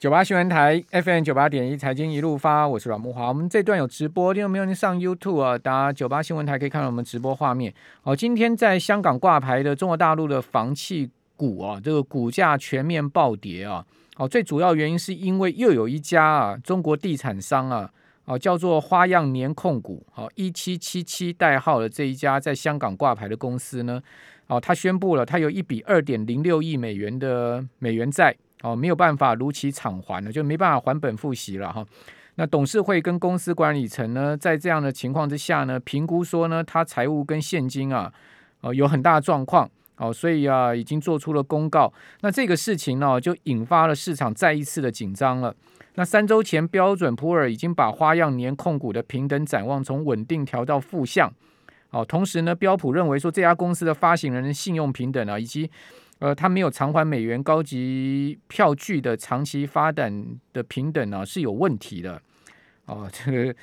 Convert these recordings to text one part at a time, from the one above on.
九八新闻台 FM 九八点一财经一路发，我是阮木华。我们这段有直播，听众朋友您上 YouTube 啊，打九八新闻台可以看到我们直播画面。哦，今天在香港挂牌的中国大陆的房企股啊，这个股价全面暴跌啊。哦，最主要原因是因为又有一家啊中国地产商啊，哦叫做花样年控股，好一七七七代号的这一家在香港挂牌的公司呢，哦，他宣布了，他有一笔二点零六亿美元的美元债。哦，没有办法如期偿还了，就没办法还本付息了哈。那董事会跟公司管理层呢，在这样的情况之下呢，评估说呢，他财务跟现金啊，哦有很大的状况，哦，所以啊，已经做出了公告。那这个事情呢，就引发了市场再一次的紧张了。那三周前，标准普尔已经把花样年控股的平等展望从稳定调到负向。哦，同时呢，标普认为说这家公司的发行人的信用平等啊，以及呃，他没有偿还美元高级票据的长期发展的平等呢是有问题的。哦，这个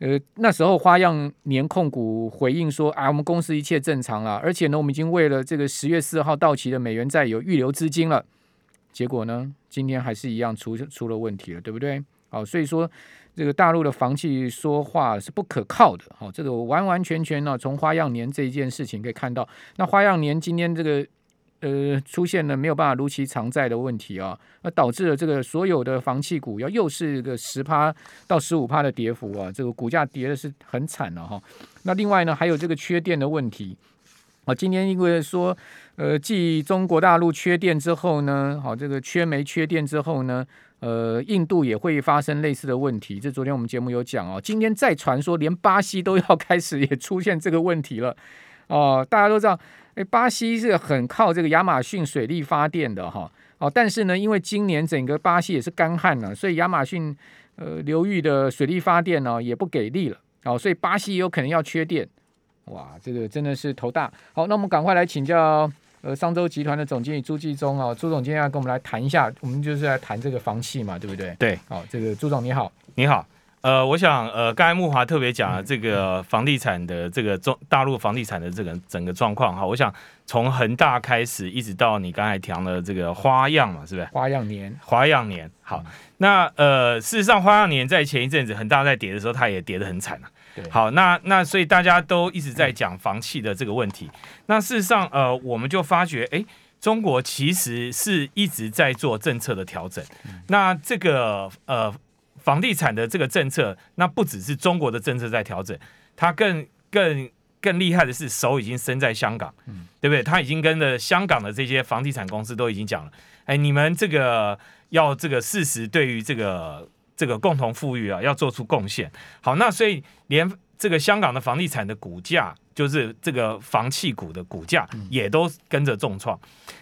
呃那时候花样年控股回应说啊，我们公司一切正常了，而且呢，我们已经为了这个十月四号到期的美元债有预留资金了。结果呢，今天还是一样出出了问题了，对不对？好，所以说这个大陆的房企说话是不可靠的。好，这个完完全全呢，从花样年这一件事情可以看到，那花样年今天这个。呃，出现了没有办法如期偿债的问题啊，那导致了这个所有的房企股要又是一个十趴到十五趴的跌幅啊，这个股价跌的是很惨了哈。那另外呢，还有这个缺电的问题啊，今天因为说呃，继中国大陆缺电之后呢，好这个缺煤缺电之后呢，呃，印度也会发生类似的问题。这昨天我们节目有讲哦，今天再传说连巴西都要开始也出现这个问题了哦，大家都知道。哎，巴西是很靠这个亚马逊水力发电的哈，哦，但是呢，因为今年整个巴西也是干旱了，所以亚马逊呃流域的水力发电呢也不给力了，哦，所以巴西有可能要缺电，哇，这个真的是头大。好，那我们赶快来请教呃商州集团的总经理朱继忠啊，朱总今天要跟我们来谈一下，我们就是来谈这个房企嘛，对不对？对，好，这个朱总你好，你好。呃，我想，呃，刚才木华特别讲了这个房地产的这个中大陆房地产的这个整个状况哈，我想从恒大开始，一直到你刚才讲的这个花样嘛，是不是？花样年，花样年。好，那呃，事实上，花样年在前一阵子恒大在跌的时候，它也跌得很惨啊。好，那那所以大家都一直在讲房企的这个问题。那事实上，呃，我们就发觉，哎，中国其实是一直在做政策的调整。那这个呃。房地产的这个政策，那不只是中国的政策在调整，它更更更厉害的是手已经伸在香港，嗯，对不对？他已经跟着香港的这些房地产公司都已经讲了，哎，你们这个要这个事实对于这个这个共同富裕啊，要做出贡献。好，那所以连这个香港的房地产的股价，就是这个房企股的股价，也都跟着重创。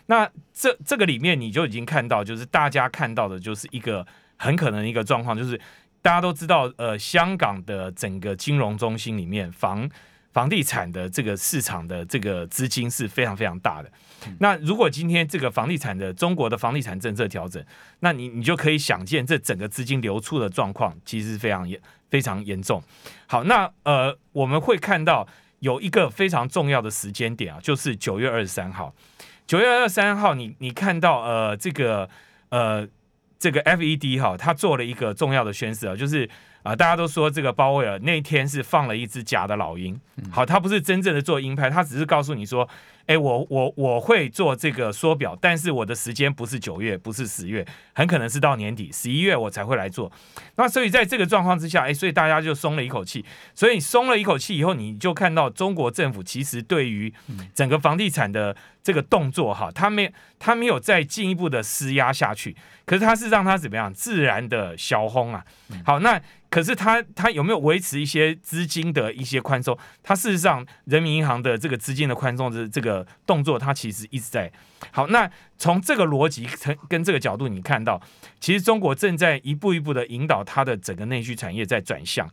那这这个里面你就已经看到，就是大家看到的就是一个。很可能一个状况就是，大家都知道，呃，香港的整个金融中心里面，房房地产的这个市场的这个资金是非常非常大的。那如果今天这个房地产的中国的房地产政策调整，那你你就可以想见，这整个资金流出的状况其实非常严非常严重。好，那呃，我们会看到有一个非常重要的时间点啊，就是九月二十三号。九月二十三号，你你看到呃这个呃。这个 FED 哈，它做了一个重要的宣示啊，就是啊，大家都说这个鲍威尔那天是放了一只假的老鹰，好，他不是真正的做鹰派，他只是告诉你说。哎，我我我会做这个缩表，但是我的时间不是九月，不是十月，很可能是到年底十一月我才会来做。那所以在这个状况之下，哎，所以大家就松了一口气。所以松了一口气以后，你就看到中国政府其实对于整个房地产的这个动作哈，他没他没有再进一步的施压下去，可是他是让他怎么样自然的消轰啊。好，那。可是它它有没有维持一些资金的一些宽松？它事实上，人民银行的这个资金的宽松的这个动作，它其实一直在。好，那从这个逻辑跟跟这个角度，你看到，其实中国正在一步一步的引导它的整个内需产业在转向。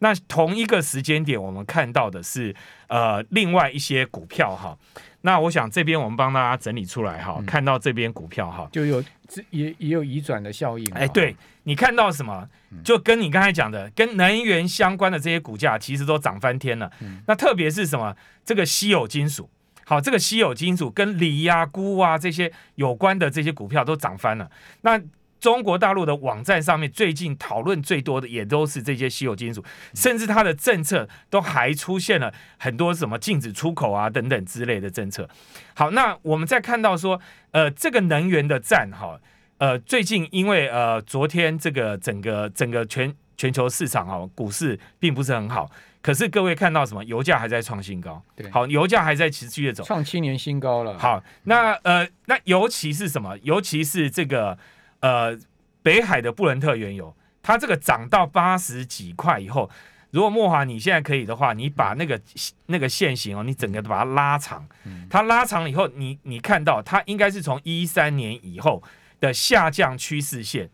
那同一个时间点，我们看到的是呃另外一些股票哈。那我想这边我们帮大家整理出来哈，看到这边股票哈，就有也也有移转的效应。哎，对你看到什么，就跟你刚才讲的，跟能源相关的这些股价，其实都涨翻天了。那特别是什么，这个稀有金属，好，这个稀有金属跟锂呀、钴啊这些有关的这些股票都涨翻了。那中国大陆的网站上面最近讨论最多的也都是这些稀有金属，甚至它的政策都还出现了很多什么禁止出口啊等等之类的政策。好，那我们再看到说，呃，这个能源的战哈，呃，最近因为呃昨天这个整个整个全全球市场哈股市并不是很好，可是各位看到什么？油价还在创新高，对，好，油价还在持续的走，创七年新高了。好，那呃，那尤其是什么？尤其是这个。呃，北海的布伦特原油，它这个涨到八十几块以后，如果莫华你现在可以的话，你把那个那个线型哦，你整个把它拉长，它拉长了以后，你你看到它应该是从一三年以后的下降趋势线，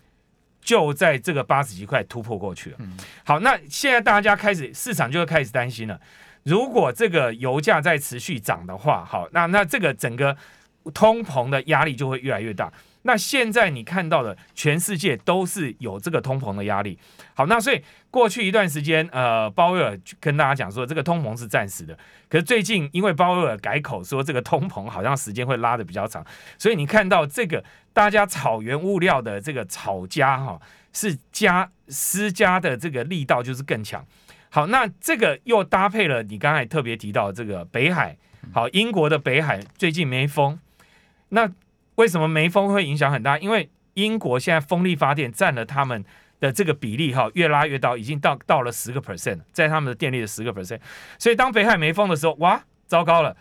就在这个八十几块突破过去了。好，那现在大家开始市场就会开始担心了，如果这个油价在持续涨的话，好，那那这个整个通膨的压力就会越来越大。那现在你看到的全世界都是有这个通膨的压力。好，那所以过去一段时间，呃，鲍威尔跟大家讲说这个通膨是暂时的。可是最近因为鲍威尔改口说这个通膨好像时间会拉的比较长，所以你看到这个大家炒原物料的这个炒家哈是加施加的这个力道就是更强。好，那这个又搭配了你刚才特别提到这个北海，好，英国的北海最近没风，那。为什么没风会影响很大？因为英国现在风力发电占了他们的这个比例哈，越拉越高，已经到到了十个 percent，在他们的电力的十个 percent。所以当北海没风的时候，哇，糟糕了，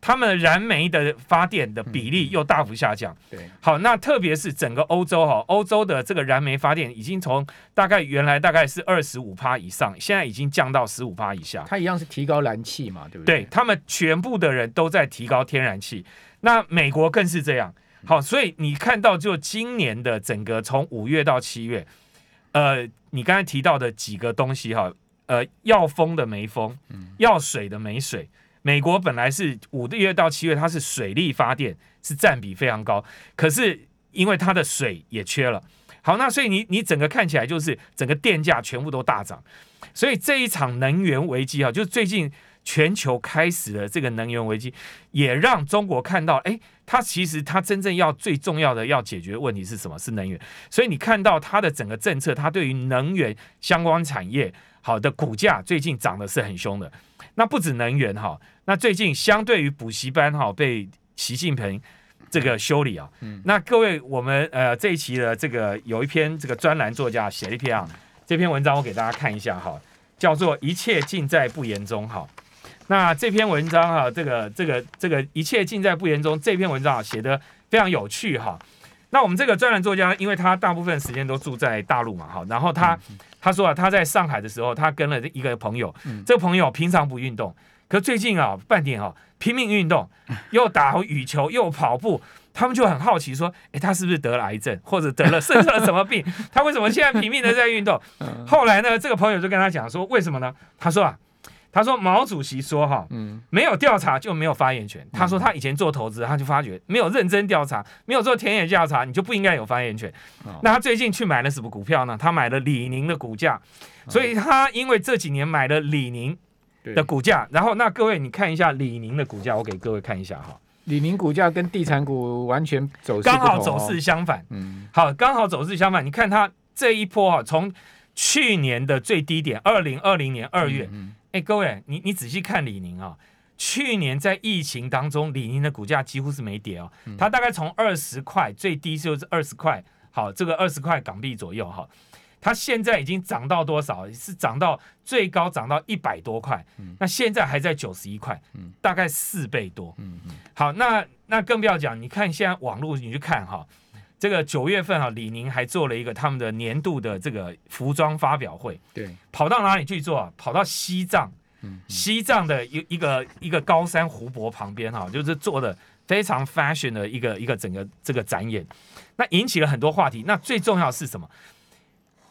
他们燃煤的发电的比例又大幅下降。对，好，那特别是整个欧洲哈，欧洲的这个燃煤发电已经从大概原来大概是二十五趴以上，现在已经降到十五趴以下。它一样是提高燃气嘛，对不对？对他们全部的人都在提高天然气，那美国更是这样。好，所以你看到就今年的整个从五月到七月，呃，你刚才提到的几个东西哈，呃，要风的没风，要水的没水。美国本来是五月到七月，它是水力发电是占比非常高，可是因为它的水也缺了。好，那所以你你整个看起来就是整个电价全部都大涨，所以这一场能源危机啊，就是最近。全球开始的这个能源危机，也让中国看到，哎，它其实它真正要最重要的要解决问题是什么？是能源。所以你看到它的整个政策，它对于能源相关产业好的股价最近涨的是很凶的。那不止能源哈，那最近相对于补习班哈被习近平这个修理啊，那各位我们呃这一期的这个有一篇这个专栏作家写了一篇啊，这篇文章我给大家看一下哈，叫做一切尽在不言中哈。那这篇文章哈，这个这个这个一切尽在不言中。这篇文章啊，写的非常有趣哈。那我们这个专栏作家，因为他大部分时间都住在大陆嘛，哈，然后他他说啊，他在上海的时候，他跟了一个朋友，这个朋友平常不运动，可最近啊，半年啊，拼命运动，又打羽球又跑步，他们就很好奇说，哎，他是不是得了癌症，或者得了 生了什么病？他为什么现在拼命的在运动？后来呢，这个朋友就跟他讲说，为什么呢？他说啊。他说：“毛主席说哈，嗯，没有调查就没有发言权。他说他以前做投资，他就发觉没有认真调查，没有做田野调查，你就不应该有发言权。那他最近去买了什么股票呢？他买了李宁的股价，所以他因为这几年买了李宁的股价，然后那各位你看一下李宁的股价，我给各位看一下哈。李宁股价跟地产股完全走刚好走势相反，嗯，好，刚好走势相反。你看它这一波哈，从去年的最低点二零二零年二月。”哎，各位，你你仔细看李宁啊，去年在疫情当中，李宁的股价几乎是没跌哦，它大概从二十块最低就是二十块，好，这个二十块港币左右哈，它现在已经涨到多少？是涨到最高涨到一百多块，那现在还在九十一块，大概四倍多。好，那那更不要讲，你看现在网络你去看哈，这个九月份哈，李宁还做了一个他们的年度的这个服装发表会，对。跑到哪里去做啊？跑到西藏，西藏的一一个一个高山湖泊旁边哈，就是做的非常 fashion 的一个一个整个这个展演，那引起了很多话题。那最重要是什么？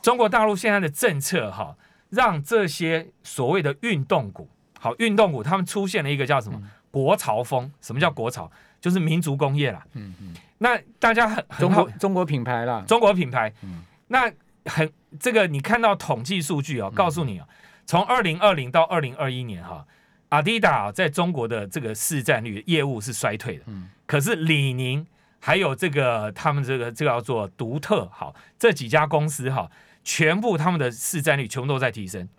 中国大陆现在的政策哈，让这些所谓的运动股，好运动股，他们出现了一个叫什么国潮风？什么叫国潮？就是民族工业啦。嗯嗯。那大家很中国中国品牌啦，中国品牌。嗯。那很。这个你看到统计数据哦，告诉你哦，从二零二零到二零二一年哈，阿迪达在中国的这个市占率业务是衰退的，嗯，可是李宁还有这个他们这个这个叫做独特，好，这几家公司哈，全部他们的市占率全部都在提升。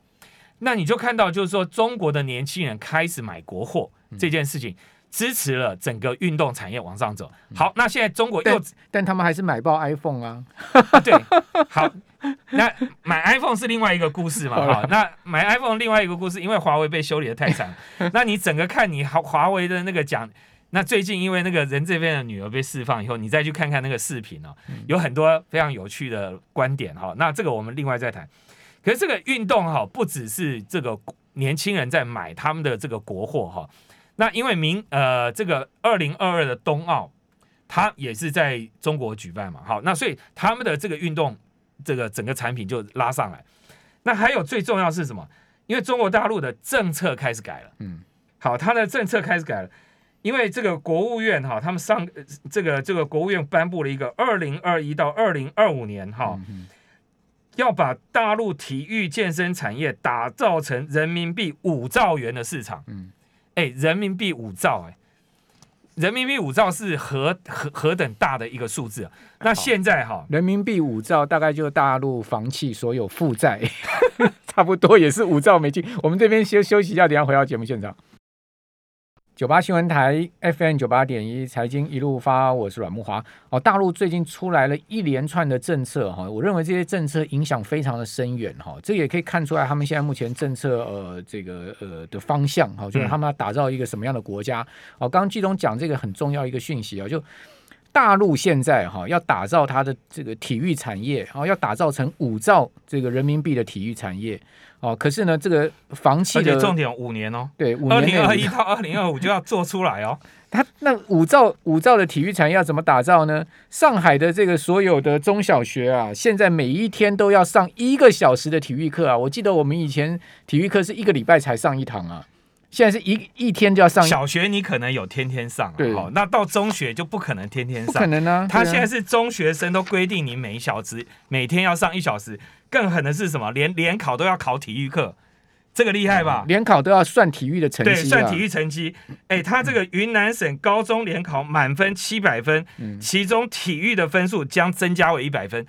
那你就看到，就是说中国的年轻人开始买国货这件事情，支持了整个运动产业往上走。好，那现在中国又，但他们还是买爆 iPhone 啊。对，好，那买 iPhone 是另外一个故事嘛。哈，那买 iPhone 另外一个故事，因为华为被修理的太惨。那你整个看你华华为的那个讲，那最近因为那个人这边的女儿被释放以后，你再去看看那个视频哦，有很多非常有趣的观点哈。那这个我们另外再谈。可是这个运动哈，不只是这个年轻人在买他们的这个国货哈，那因为明呃这个二零二二的冬奥，它也是在中国举办嘛，好，那所以他们的这个运动这个整个产品就拉上来。那还有最重要是什么？因为中国大陆的政策开始改了，嗯，好，它的政策开始改了，因为这个国务院哈，他们上这个这个国务院颁布了一个二零二一到二零二五年哈。要把大陆体育健身产业打造成人民币五兆元的市场。嗯，哎，人民币五兆，哎，人民币五兆是何何何等大的一个数字啊！那现在哈，人民币五兆大概就大陆房企所有负债，差不多也是五兆美金。我们这边休休息一下，等下回到节目现场。九八新闻台 FM 九八点一财经一路发，我是阮木华。哦，大陆最近出来了一连串的政策哈，我认为这些政策影响非常的深远哈。这也可以看出来他们现在目前政策呃这个呃的方向哈，就是他们要打造一个什么样的国家。哦，刚刚季总讲这个很重要一个讯息啊，就大陆现在哈要打造它的这个体育产业，哦要打造成五兆这个人民币的体育产业。哦，可是呢，这个房企的重点五年哦，对，二零二一到二零二五就要做出来哦。它那五兆五兆的体育产业要怎么打造呢？上海的这个所有的中小学啊，现在每一天都要上一个小时的体育课啊。我记得我们以前体育课是一个礼拜才上一堂啊。现在是一一天就要上小学，你可能有天天上，对，好，那到中学就不可能天天上，不可能啊。他现在是中学生都规定你每小时每天要上一小时，更狠的是什么？连联考都要考体育课，这个厉害吧？联考都要算体育的成绩，对，算体育成绩。哎，他这个云南省高中联考满分七百分，其中体育的分数将增加为一百分，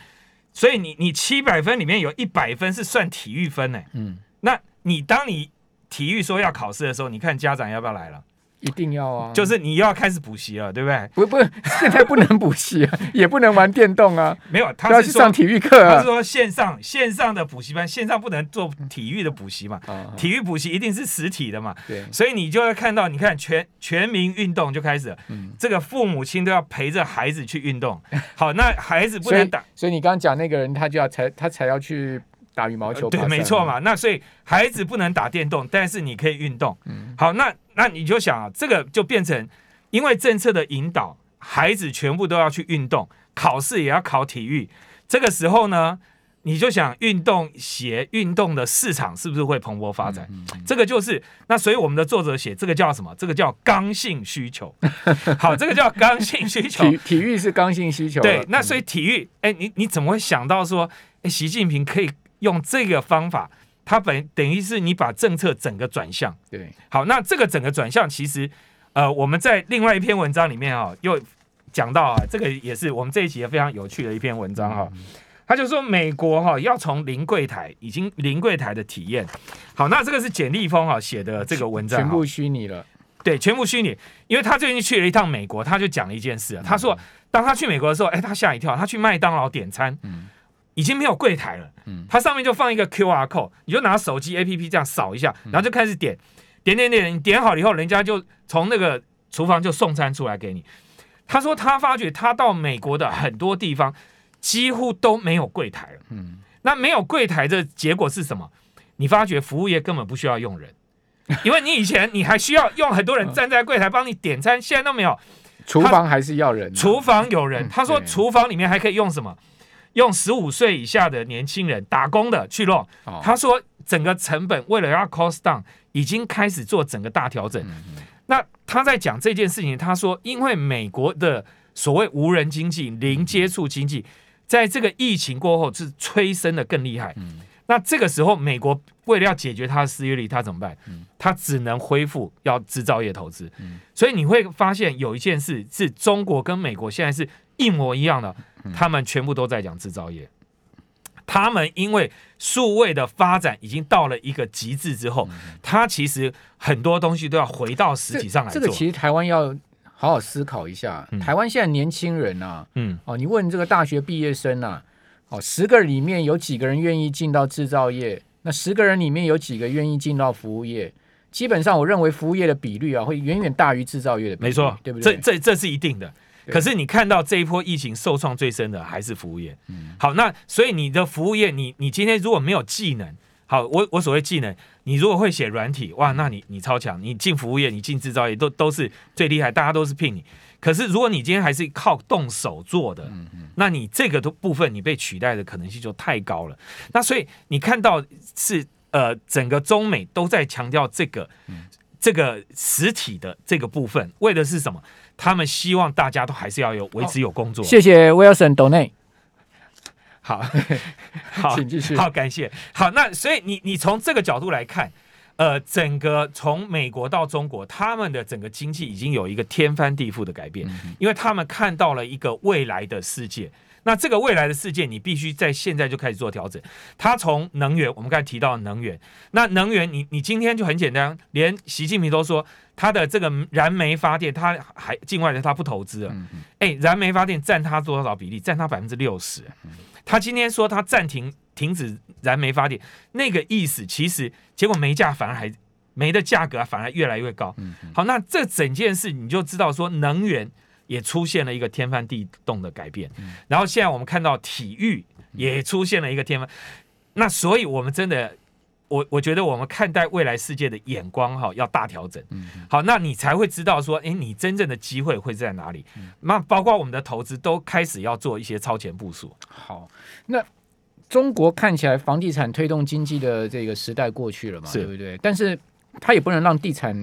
所以你你七百分里面有一百分是算体育分呢。嗯，那你当你。体育说要考试的时候，你看家长要不要来了？一定要啊！就是你又要开始补习了，对不对？不不，现在不能补习啊，也不能玩电动啊。没有，他要去上体育课啊。他是说线上线上的补习班，线上不能做体育的补习嘛？体育补习一定是实体的嘛？对。所以你就会看到，你看全全民运动就开始，嗯，这个父母亲都要陪着孩子去运动。好，那孩子不能打。所以你刚刚讲那个人，他就要才他才要去。打羽毛球对，没错嘛。那所以孩子不能打电动，但是你可以运动。嗯，好，那那你就想啊，这个就变成因为政策的引导，孩子全部都要去运动，考试也要考体育。这个时候呢，你就想运动鞋、运动的市场是不是会蓬勃发展？这个就是那，所以我们的作者写这个叫什么？这个叫刚性需求。好，这个叫刚性需求。体体育是刚性需求。对，那所以体育，哎，你你怎么会想到说，哎，习近平可以？用这个方法，它本等于是你把政策整个转向。对，好，那这个整个转向，其实呃，我们在另外一篇文章里面啊，又讲到啊，这个也是我们这一集也非常有趣的一篇文章哈。他就说美国哈要从零柜台，已经零柜台的体验。好，那这个是简立峰哈写的这个文章，全部虚拟了。对，全部虚拟，因为他最近去了一趟美国，他就讲了一件事啊，他说当他去美国的时候，哎，他吓一跳，他去麦当劳点餐，嗯。已经没有柜台了，嗯，它上面就放一个 Q R code，你就拿手机 A P P 这样扫一下，然后就开始点，点点点，你点好了以后，人家就从那个厨房就送餐出来给你。他说他发觉他到美国的很多地方几乎都没有柜台了，嗯，那没有柜台的结果是什么？你发觉服务业根本不需要用人，因为你以前你还需要用很多人站在柜台帮你点餐，现在都没有。厨房还是要人，厨房有人。他说厨房里面还可以用什么？用十五岁以下的年轻人打工的去弄，他说整个成本为了要 cost down，已经开始做整个大调整。那他在讲这件事情，他说因为美国的所谓无人经济、零接触经济，在这个疫情过后是催生的更厉害。那这个时候，美国为了要解决它的失业率，他怎么办？他只能恢复要制造业投资。所以你会发现有一件事是中国跟美国现在是一模一样的，他们全部都在讲制造业。他们因为数位的发展已经到了一个极致之后，它其实很多东西都要回到实体上来做。这个其实台湾要好好思考一下。台湾现在年轻人呐，嗯，哦，你问这个大学毕业生呐，哦，十个里面有几个人愿意进到制造业？那十个人里面有几个愿意进到服务业？基本上，我认为服务业的比率啊，会远远大于制造业的。没错，对不对？这这这是一定的。可是你看到这一波疫情受创最深的还是服务业。好，那所以你的服务业，你你今天如果没有技能，好，我我所谓技能，你如果会写软体，哇，那你你超强，你进服务业，你进制造业都都是最厉害，大家都是聘你。可是如果你今天还是靠动手做的，那你这个的部分你被取代的可能性就太高了。那所以你看到是呃，整个中美都在强调这个这个实体的这个部分，为的是什么？他们希望大家都还是要有维持有工作。谢谢 Wilson 董内。好，好，请继续。好，感谢。好，那所以你你从这个角度来看，呃，整个从美国到中国，他们的整个经济已经有一个天翻地覆的改变，因为他们看到了一个未来的世界。那这个未来的世界，你必须在现在就开始做调整。他从能源，我们刚才提到能源，那能源，你你今天就很简单，连习近平都说他的这个燃煤发电，他还境外的他不投资了。哎，燃煤发电占他多少比例？占他百分之六十。他今天说他暂停停止燃煤发电，那个意思其实结果煤价反而还煤的价格反而越来越高。好，那这整件事你就知道说能源。也出现了一个天翻地动的改变，然后现在我们看到体育也出现了一个天翻，那所以我们真的，我我觉得我们看待未来世界的眼光哈要大调整，好，那你才会知道说，哎，你真正的机会会在哪里？那包括我们的投资都开始要做一些超前部署。好，那中国看起来房地产推动经济的这个时代过去了嘛，对不对？但是它也不能让地产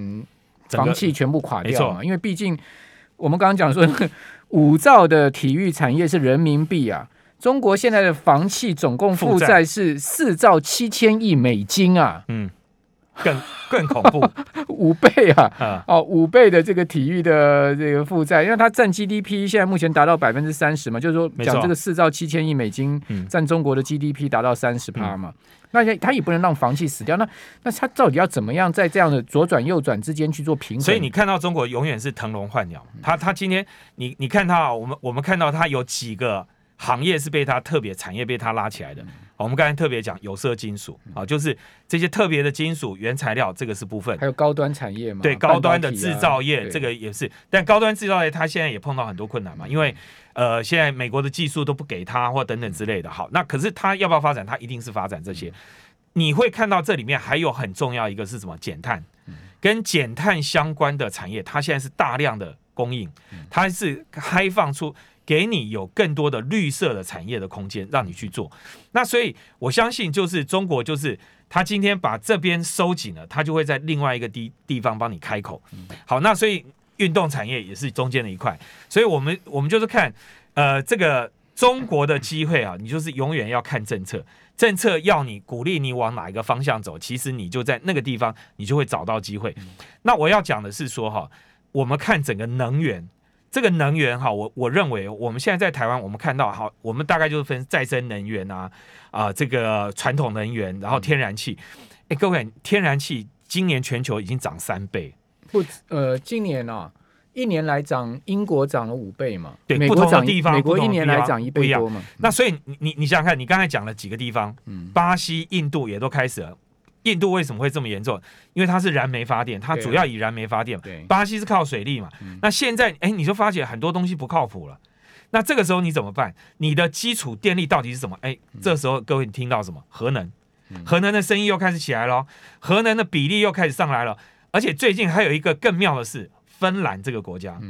房企全部垮掉嘛，因为毕竟。我们刚刚讲说，五兆的体育产业是人民币啊，中国现在的房企总共负债是四兆七千亿美金啊，嗯。更更恐怖，五倍啊！哦，五倍的这个体育的这个负债，因为它占 GDP 现在目前达到百分之三十嘛，就是说讲这个四兆七千亿美金占中国的 GDP 达到三十趴嘛，那它也不能让房企死掉，那那它到底要怎么样在这样的左转右转之间去做平衡？所以你看到中国永远是腾笼换鸟，它它今天你你看它，我们我们看到它有几个行业是被它特别产业被它拉起来的。我们刚才特别讲有色金属啊，就是这些特别的金属原材料，这个是部分。还有高端产业嘛？对，高端的制造业，这个也是。但高端制造业它现在也碰到很多困难嘛，因为呃，现在美国的技术都不给它或等等之类的。好，那可是它要不要发展？它一定是发展这些。你会看到这里面还有很重要一个是什么？减碳，跟减碳相关的产业，它现在是大量的供应，它是开放出。给你有更多的绿色的产业的空间，让你去做。那所以我相信，就是中国，就是他今天把这边收紧了，他就会在另外一个地地方帮你开口。好，那所以运动产业也是中间的一块。所以我们我们就是看，呃，这个中国的机会啊，你就是永远要看政策，政策要你鼓励你往哪一个方向走，其实你就在那个地方，你就会找到机会。那我要讲的是说，哈，我们看整个能源。这个能源哈，我我认为我们现在在台湾，我们看到好，我们大概就是分再生能源啊，啊，这个传统能源，然后天然气。哎，各位，天然气今年全球已经涨三倍，不，呃，今年啊，一年来涨，英国涨了五倍嘛，对，不同的地方，美国一年来涨一倍多嘛。那所以你你你想想看，你刚才讲了几个地方，嗯，巴西、印度也都开始了。印度为什么会这么严重？因为它是燃煤发电，它主要以燃煤发电。巴西是靠水利嘛。那现在，哎，你就发觉很多东西不靠谱了。那这个时候你怎么办？你的基础电力到底是什么？哎，这时候各位你听到什么？核能，核能的生意又开始起来了，核能的比例又开始上来了。而且最近还有一个更妙的是，芬兰这个国家，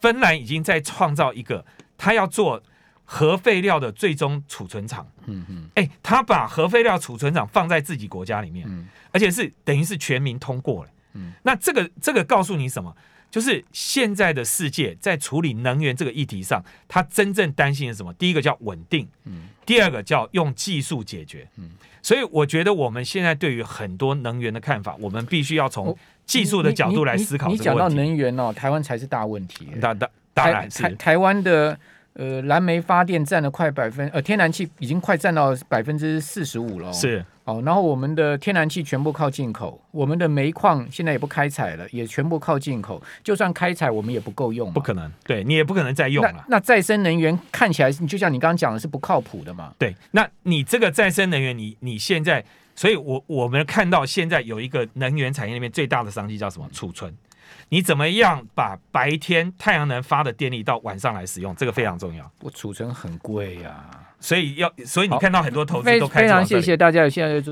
芬兰已经在创造一个，他要做。核废料的最终储存厂，嗯嗯，哎，他把核废料储存厂放在自己国家里面，嗯，而且是等于是全民通过了，嗯，那这个这个告诉你什么？就是现在的世界在处理能源这个议题上，他真正担心的什么？第一个叫稳定，嗯，第二个叫用技术解决，嗯，所以我觉得我们现在对于很多能源的看法，我们必须要从技术的角度来思考你讲到能源哦，台湾才是大问题。当当当然是台台湾的。呃，燃煤发电占了快百分，呃，天然气已经快占到百分之四十五了。是，哦，然后我们的天然气全部靠进口，我们的煤矿现在也不开采了，也全部靠进口。就算开采，我们也不够用，不可能，对你也不可能再用了。那再生能源看起来，就像你刚刚讲的，是不靠谱的嘛？对，那你这个再生能源，你你现在，所以我我们看到现在有一个能源产业里面最大的商机叫什么？储存。你怎么样把白天太阳能发的电力到晚上来使用？这个非常重要。我储存很贵呀，所以要，所以你看到很多投资都非常谢谢大家，现在就。